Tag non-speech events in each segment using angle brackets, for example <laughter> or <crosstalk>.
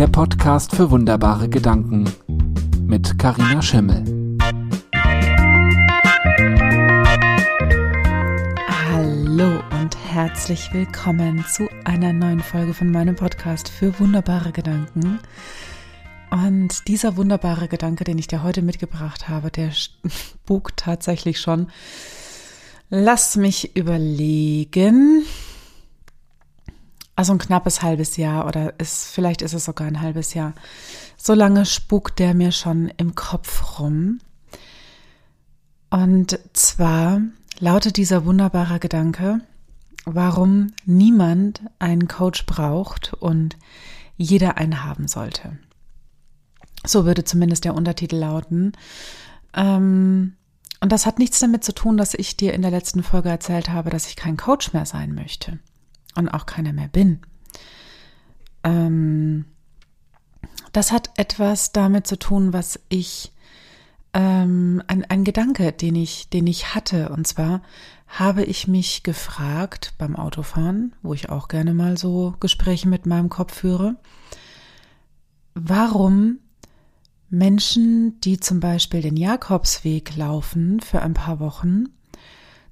der Podcast für wunderbare Gedanken mit Karina Schimmel. Hallo und herzlich willkommen zu einer neuen Folge von meinem Podcast für wunderbare Gedanken. Und dieser wunderbare Gedanke, den ich dir heute mitgebracht habe, der spukt <laughs> tatsächlich schon. Lass mich überlegen also ein knappes halbes Jahr oder ist, vielleicht ist es sogar ein halbes Jahr. So lange spukt der mir schon im Kopf rum. Und zwar lautet dieser wunderbare Gedanke, warum niemand einen Coach braucht und jeder einen haben sollte. So würde zumindest der Untertitel lauten. Ähm, und das hat nichts damit zu tun, dass ich dir in der letzten Folge erzählt habe, dass ich kein Coach mehr sein möchte und auch keiner mehr bin. Ähm, das hat etwas damit zu tun, was ich, ähm, ein, ein Gedanke, den ich, den ich hatte. Und zwar habe ich mich gefragt beim Autofahren, wo ich auch gerne mal so Gespräche mit meinem Kopf führe, warum Menschen, die zum Beispiel den Jakobsweg laufen für ein paar Wochen,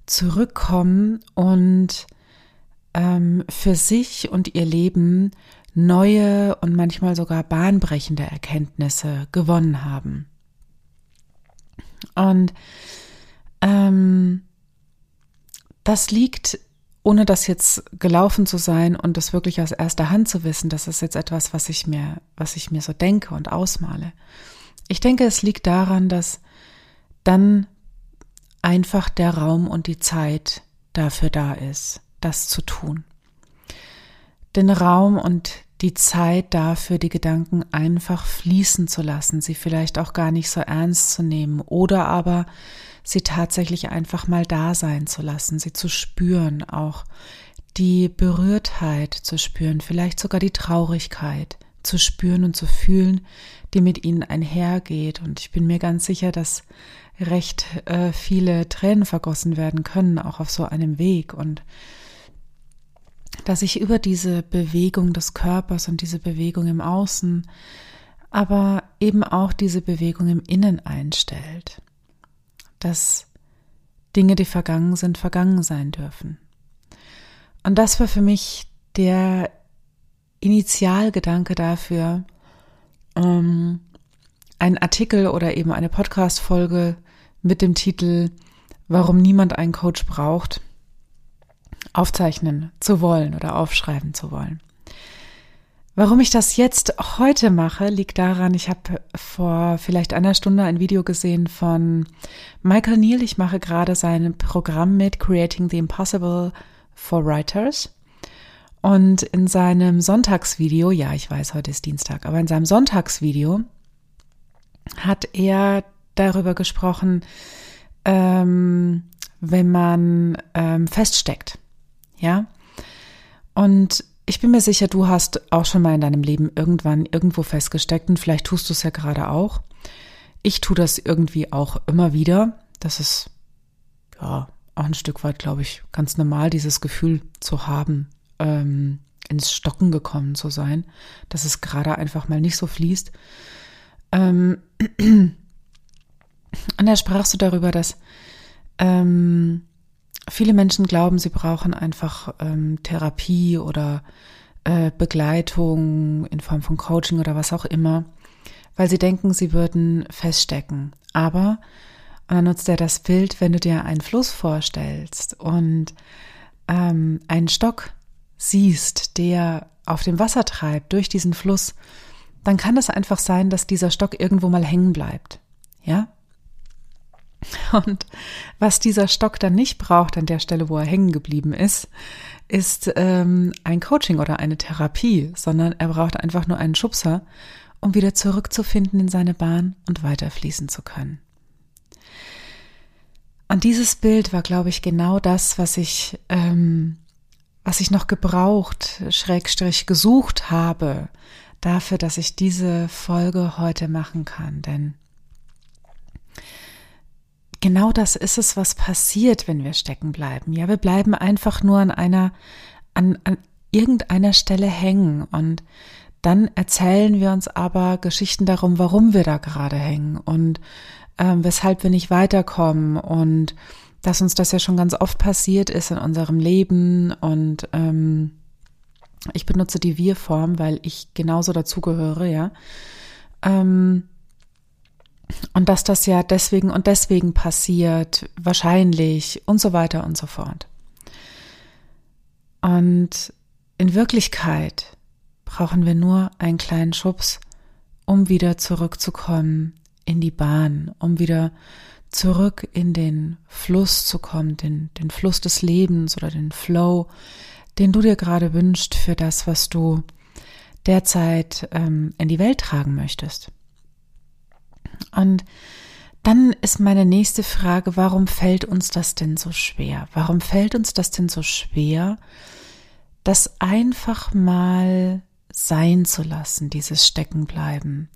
zurückkommen und ähm, für sich und ihr Leben neue und manchmal sogar bahnbrechende Erkenntnisse gewonnen haben. Und ähm, das liegt, ohne das jetzt gelaufen zu sein und das wirklich aus erster Hand zu wissen, das ist jetzt etwas, was ich mir, was ich mir so denke und ausmale. Ich denke, es liegt daran, dass dann einfach der Raum und die Zeit dafür da ist das zu tun. Den Raum und die Zeit dafür, die Gedanken einfach fließen zu lassen, sie vielleicht auch gar nicht so ernst zu nehmen oder aber sie tatsächlich einfach mal da sein zu lassen, sie zu spüren, auch die Berührtheit zu spüren, vielleicht sogar die Traurigkeit zu spüren und zu fühlen, die mit ihnen einhergeht. Und ich bin mir ganz sicher, dass recht äh, viele Tränen vergossen werden können, auch auf so einem Weg. Und dass sich über diese Bewegung des Körpers und diese Bewegung im Außen, aber eben auch diese Bewegung im Innen einstellt. Dass Dinge, die vergangen sind, vergangen sein dürfen. Und das war für mich der Initialgedanke dafür, ähm, einen Artikel oder eben eine Podcast-Folge mit dem Titel Warum niemand einen Coach braucht aufzeichnen zu wollen oder aufschreiben zu wollen. Warum ich das jetzt heute mache, liegt daran, ich habe vor vielleicht einer Stunde ein Video gesehen von Michael Neal. Ich mache gerade sein Programm mit Creating the Impossible for Writers. Und in seinem Sonntagsvideo, ja, ich weiß, heute ist Dienstag, aber in seinem Sonntagsvideo hat er darüber gesprochen, ähm, wenn man ähm, feststeckt. Ja. Und ich bin mir sicher, du hast auch schon mal in deinem Leben irgendwann irgendwo festgesteckt und vielleicht tust du es ja gerade auch. Ich tue das irgendwie auch immer wieder. Das ist ja auch ein Stück weit, glaube ich, ganz normal, dieses Gefühl zu haben, ähm, ins Stocken gekommen zu sein, dass es gerade einfach mal nicht so fließt. Ähm, <clears throat> und da sprachst du darüber, dass ähm, viele Menschen glauben, sie brauchen einfach ähm, Therapie oder äh, Begleitung in Form von Coaching oder was auch immer, weil sie denken, sie würden feststecken. Aber, und dann nutzt er das Bild, wenn du dir einen Fluss vorstellst und ähm, einen Stock siehst, der auf dem Wasser treibt durch diesen Fluss, dann kann es einfach sein, dass dieser Stock irgendwo mal hängen bleibt. Ja? <laughs> Und was dieser Stock dann nicht braucht an der Stelle, wo er hängen geblieben ist, ist ähm, ein Coaching oder eine Therapie, sondern er braucht einfach nur einen Schubser, um wieder zurückzufinden in seine Bahn und weiterfließen zu können. Und dieses Bild war, glaube ich, genau das, was ich, ähm, was ich noch gebraucht, Schrägstrich gesucht habe, dafür, dass ich diese Folge heute machen kann. Denn genau das ist es, was passiert, wenn wir stecken bleiben. Ja, wir bleiben einfach nur an einer, an, an irgendeiner Stelle hängen und dann erzählen wir uns aber Geschichten darum, warum wir da gerade hängen und ähm, weshalb wir nicht weiterkommen und dass uns das ja schon ganz oft passiert ist in unserem Leben und ähm, ich benutze die Wir-Form, weil ich genauso dazugehöre, ja. Ähm, und dass das ja deswegen und deswegen passiert, wahrscheinlich und so weiter und so fort. Und in Wirklichkeit brauchen wir nur einen kleinen Schubs, um wieder zurückzukommen in die Bahn, um wieder zurück in den Fluss zu kommen, den, den Fluss des Lebens oder den Flow, den du dir gerade wünschst für das, was du derzeit ähm, in die Welt tragen möchtest. Und dann ist meine nächste Frage, warum fällt uns das denn so schwer? Warum fällt uns das denn so schwer, das einfach mal sein zu lassen, dieses Steckenbleiben?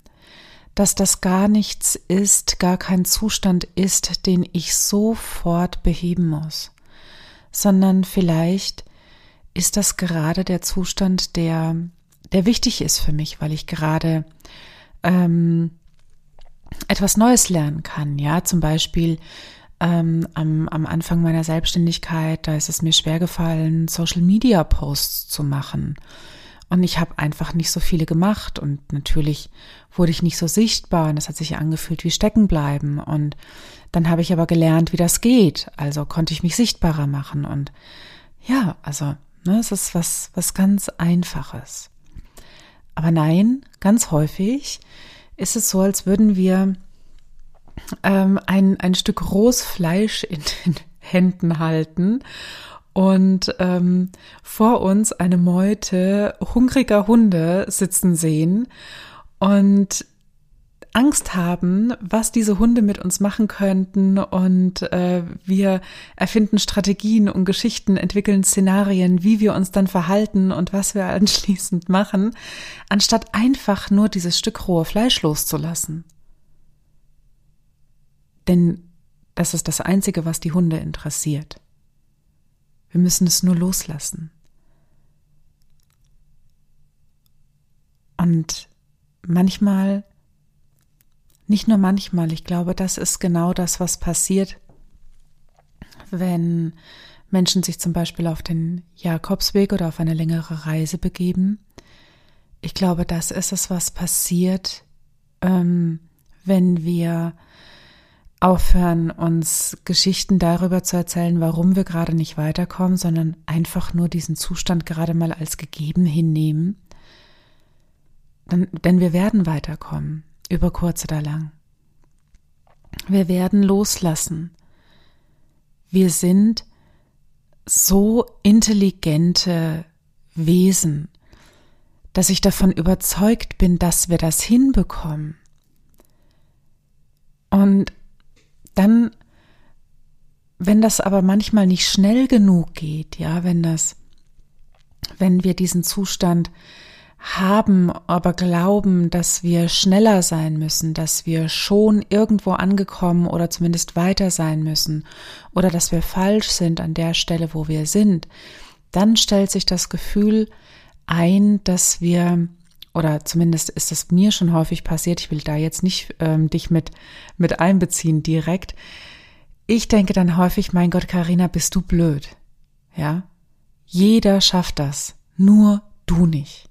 Dass das gar nichts ist, gar kein Zustand ist, den ich sofort beheben muss, sondern vielleicht ist das gerade der Zustand, der, der wichtig ist für mich, weil ich gerade ähm, etwas Neues lernen kann. Ja, zum Beispiel ähm, am, am Anfang meiner Selbstständigkeit, da ist es mir schwer gefallen, Social Media Posts zu machen. Und ich habe einfach nicht so viele gemacht und natürlich wurde ich nicht so sichtbar und das hat sich angefühlt wie stecken bleiben. Und dann habe ich aber gelernt, wie das geht. Also konnte ich mich sichtbarer machen und ja, also ne, es ist was, was ganz Einfaches. Aber nein, ganz häufig ist es so, als würden wir ähm, ein, ein Stück rohes Fleisch in den <laughs> Händen halten und ähm, vor uns eine Meute hungriger Hunde sitzen sehen und Angst haben, was diese Hunde mit uns machen könnten und äh, wir erfinden Strategien und Geschichten, entwickeln Szenarien, wie wir uns dann verhalten und was wir <laughs> anschließend machen, anstatt einfach nur dieses Stück rohe Fleisch loszulassen. Denn das ist das Einzige, was die Hunde interessiert. Wir müssen es nur loslassen. Und manchmal nicht nur manchmal, ich glaube, das ist genau das, was passiert, wenn Menschen sich zum Beispiel auf den Jakobsweg oder auf eine längere Reise begeben. Ich glaube, das ist es, was passiert, ähm, wenn wir aufhören, uns Geschichten darüber zu erzählen, warum wir gerade nicht weiterkommen, sondern einfach nur diesen Zustand gerade mal als gegeben hinnehmen. Denn wir werden weiterkommen über kurz oder lang. Wir werden loslassen. Wir sind so intelligente Wesen, dass ich davon überzeugt bin, dass wir das hinbekommen. Und dann, wenn das aber manchmal nicht schnell genug geht, ja, wenn das, wenn wir diesen Zustand haben, aber glauben, dass wir schneller sein müssen, dass wir schon irgendwo angekommen oder zumindest weiter sein müssen oder dass wir falsch sind an der Stelle, wo wir sind, dann stellt sich das Gefühl ein, dass wir oder zumindest ist es mir schon häufig passiert, ich will da jetzt nicht ähm, dich mit, mit einbeziehen direkt. Ich denke dann häufig, mein Gott, Karina, bist du blöd. Ja? Jeder schafft das, nur du nicht.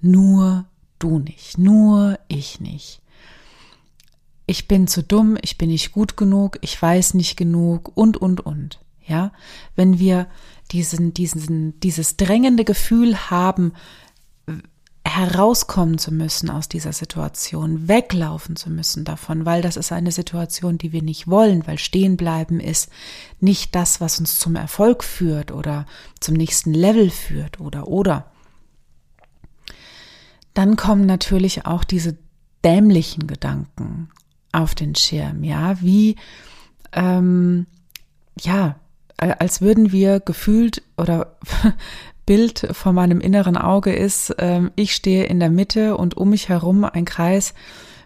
Nur du nicht, nur ich nicht. Ich bin zu dumm, ich bin nicht gut genug, ich weiß nicht genug und, und, und. Ja, wenn wir diesen, diesen, dieses drängende Gefühl haben, herauskommen zu müssen aus dieser Situation, weglaufen zu müssen davon, weil das ist eine Situation, die wir nicht wollen, weil stehen bleiben ist nicht das, was uns zum Erfolg führt oder zum nächsten Level führt oder oder dann kommen natürlich auch diese dämlichen Gedanken auf den Schirm, ja, wie, ähm, ja, als würden wir gefühlt oder <laughs> Bild vor meinem inneren Auge ist, ähm, ich stehe in der Mitte und um mich herum ein Kreis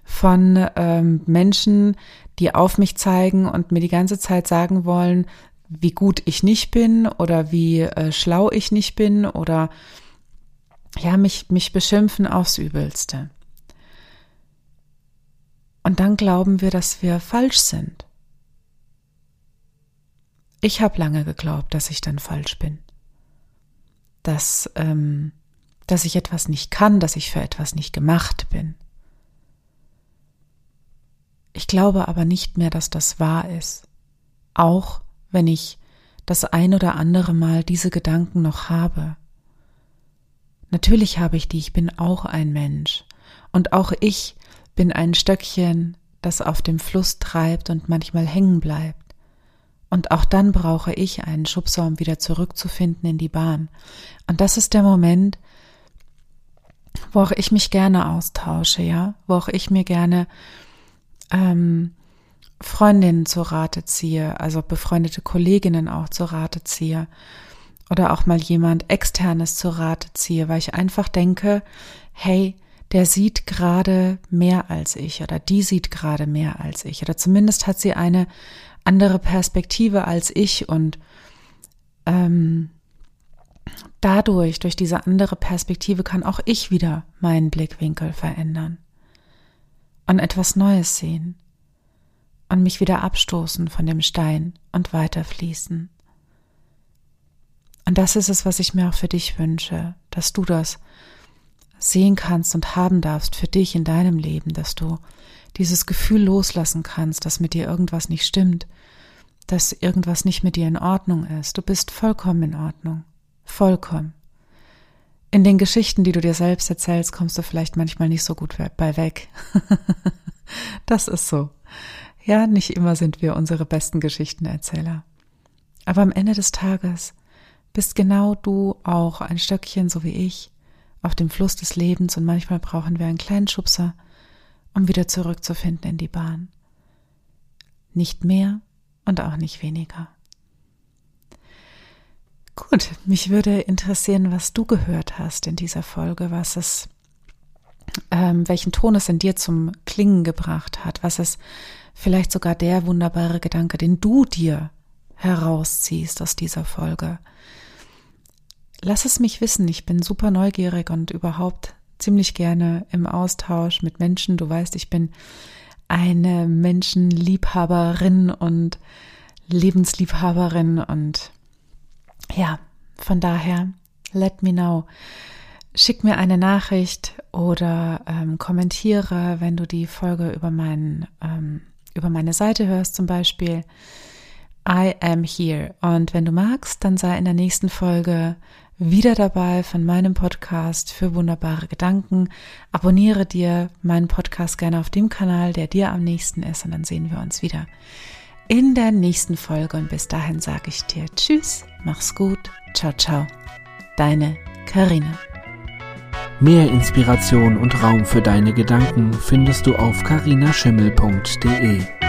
von ähm, Menschen, die auf mich zeigen und mir die ganze Zeit sagen wollen, wie gut ich nicht bin oder wie äh, schlau ich nicht bin oder ja, mich, mich beschimpfen aufs Übelste. Und dann glauben wir, dass wir falsch sind. Ich habe lange geglaubt, dass ich dann falsch bin. Dass, ähm, dass ich etwas nicht kann, dass ich für etwas nicht gemacht bin. Ich glaube aber nicht mehr, dass das wahr ist. Auch wenn ich das ein oder andere Mal diese Gedanken noch habe. Natürlich habe ich die, ich bin auch ein Mensch. Und auch ich bin ein Stöckchen, das auf dem Fluss treibt und manchmal hängen bleibt. Und auch dann brauche ich einen Schubser, um wieder zurückzufinden in die Bahn. Und das ist der Moment, wo auch ich mich gerne austausche, ja, wo auch ich mir gerne ähm, Freundinnen zu Rate ziehe, also befreundete Kolleginnen auch zu Rate ziehe oder auch mal jemand externes zu Rate ziehe, weil ich einfach denke, hey, der sieht gerade mehr als ich oder die sieht gerade mehr als ich oder zumindest hat sie eine andere Perspektive als ich und ähm, dadurch, durch diese andere Perspektive kann auch ich wieder meinen Blickwinkel verändern und etwas Neues sehen und mich wieder abstoßen von dem Stein und weiterfließen. Und das ist es, was ich mir auch für dich wünsche, dass du das sehen kannst und haben darfst für dich in deinem Leben, dass du dieses Gefühl loslassen kannst, dass mit dir irgendwas nicht stimmt, dass irgendwas nicht mit dir in Ordnung ist. Du bist vollkommen in Ordnung. Vollkommen. In den Geschichten, die du dir selbst erzählst, kommst du vielleicht manchmal nicht so gut bei weg. <laughs> das ist so. Ja, nicht immer sind wir unsere besten Geschichtenerzähler. Aber am Ende des Tages bist genau du auch ein Stöckchen, so wie ich, auf dem Fluss des Lebens und manchmal brauchen wir einen kleinen Schubser, um wieder zurückzufinden in die Bahn. Nicht mehr und auch nicht weniger. Gut, mich würde interessieren, was du gehört hast in dieser Folge, was es, ähm, welchen Ton es in dir zum Klingen gebracht hat, was es vielleicht sogar der wunderbare Gedanke, den du dir herausziehst aus dieser Folge, lass es mich wissen. Ich bin super neugierig und überhaupt ziemlich gerne im Austausch mit Menschen. Du weißt, ich bin eine Menschenliebhaberin und Lebensliebhaberin und ja, von daher, let me know. Schick mir eine Nachricht oder ähm, kommentiere, wenn du die Folge über, mein, ähm, über meine Seite hörst, zum Beispiel. I am here. Und wenn du magst, dann sei in der nächsten Folge wieder dabei von meinem Podcast für wunderbare Gedanken. Abonniere dir meinen Podcast gerne auf dem Kanal, der dir am nächsten ist und dann sehen wir uns wieder in der nächsten Folge und bis dahin sage ich dir Tschüss, mach's gut, ciao, ciao. Deine Karina. Mehr Inspiration und Raum für deine Gedanken findest du auf carinaschimmel.de.